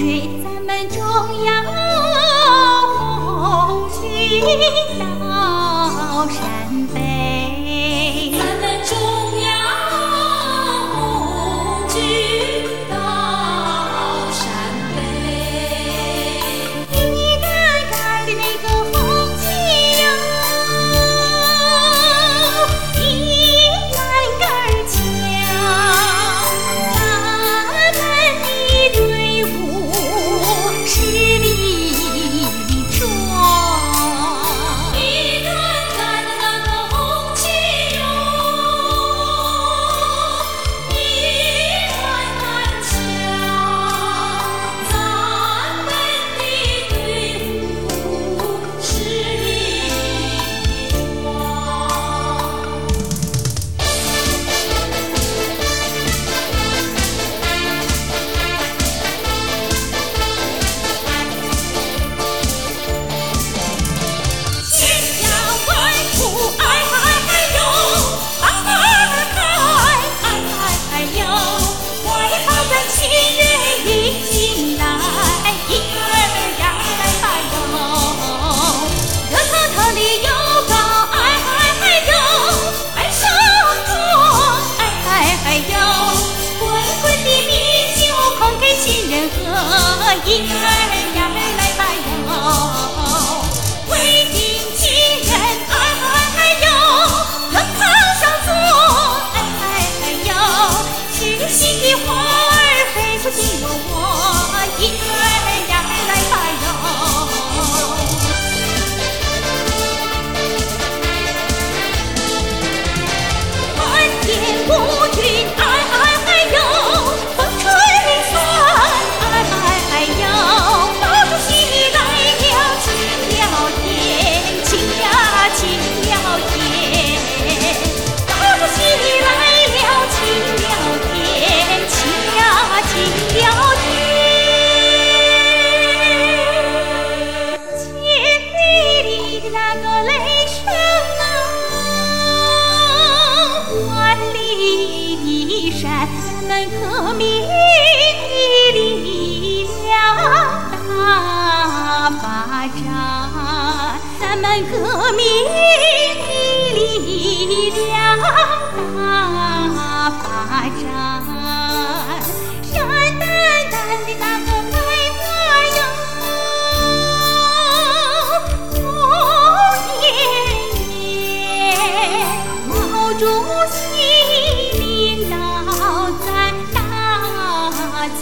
水，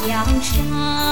江山。